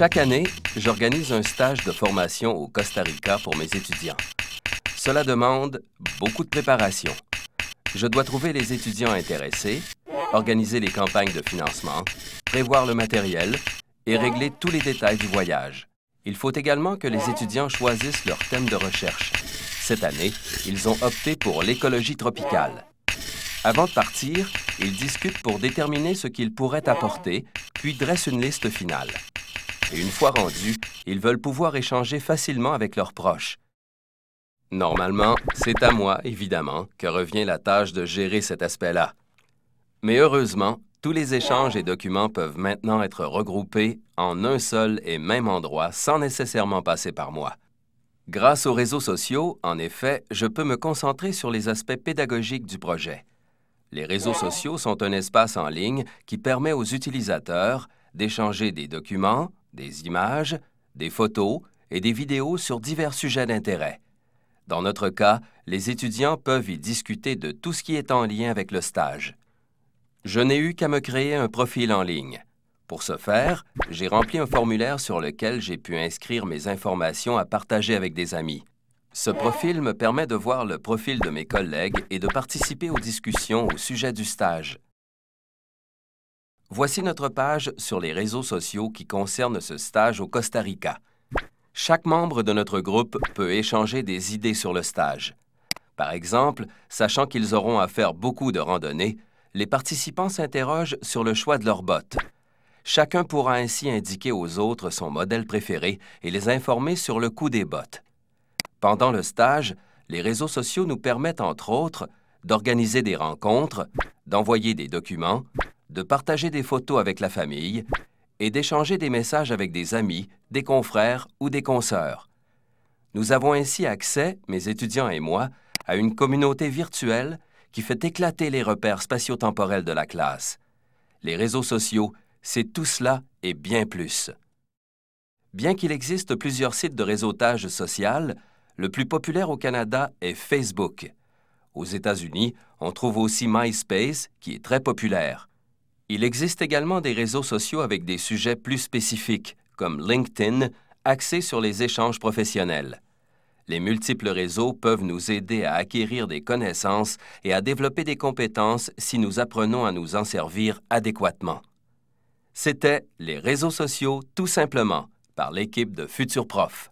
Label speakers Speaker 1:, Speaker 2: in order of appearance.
Speaker 1: Chaque année, j'organise un stage de formation au Costa Rica pour mes étudiants. Cela demande beaucoup de préparation. Je dois trouver les étudiants intéressés, organiser les campagnes de financement, prévoir le matériel et régler tous les détails du voyage. Il faut également que les étudiants choisissent leur thème de recherche. Cette année, ils ont opté pour l'écologie tropicale. Avant de partir, ils discutent pour déterminer ce qu'ils pourraient apporter, puis dressent une liste finale. Et une fois rendus, ils veulent pouvoir échanger facilement avec leurs proches. Normalement, c'est à moi, évidemment, que revient la tâche de gérer cet aspect-là. Mais heureusement, tous les échanges et documents peuvent maintenant être regroupés en un seul et même endroit sans nécessairement passer par moi. Grâce aux réseaux sociaux, en effet, je peux me concentrer sur les aspects pédagogiques du projet. Les réseaux sociaux sont un espace en ligne qui permet aux utilisateurs d'échanger des documents, des images, des photos et des vidéos sur divers sujets d'intérêt. Dans notre cas, les étudiants peuvent y discuter de tout ce qui est en lien avec le stage. Je n'ai eu qu'à me créer un profil en ligne. Pour ce faire, j'ai rempli un formulaire sur lequel j'ai pu inscrire mes informations à partager avec des amis. Ce profil me permet de voir le profil de mes collègues et de participer aux discussions au sujet du stage. Voici notre page sur les réseaux sociaux qui concerne ce stage au Costa Rica. Chaque membre de notre groupe peut échanger des idées sur le stage. Par exemple, sachant qu'ils auront à faire beaucoup de randonnées, les participants s'interrogent sur le choix de leurs bottes. Chacun pourra ainsi indiquer aux autres son modèle préféré et les informer sur le coût des bottes. Pendant le stage, les réseaux sociaux nous permettent, entre autres, d'organiser des rencontres, d'envoyer des documents, de partager des photos avec la famille et d'échanger des messages avec des amis, des confrères ou des consoeurs. Nous avons ainsi accès, mes étudiants et moi, à une communauté virtuelle qui fait éclater les repères spatio-temporels de la classe. Les réseaux sociaux, c'est tout cela et bien plus. Bien qu'il existe plusieurs sites de réseautage social, le plus populaire au Canada est Facebook. Aux États-Unis, on trouve aussi MySpace, qui est très populaire. Il existe également des réseaux sociaux avec des sujets plus spécifiques, comme LinkedIn, axés sur les échanges professionnels. Les multiples réseaux peuvent nous aider à acquérir des connaissances et à développer des compétences si nous apprenons à nous en servir adéquatement. C'était Les réseaux sociaux tout simplement par l'équipe de Futurs Profs.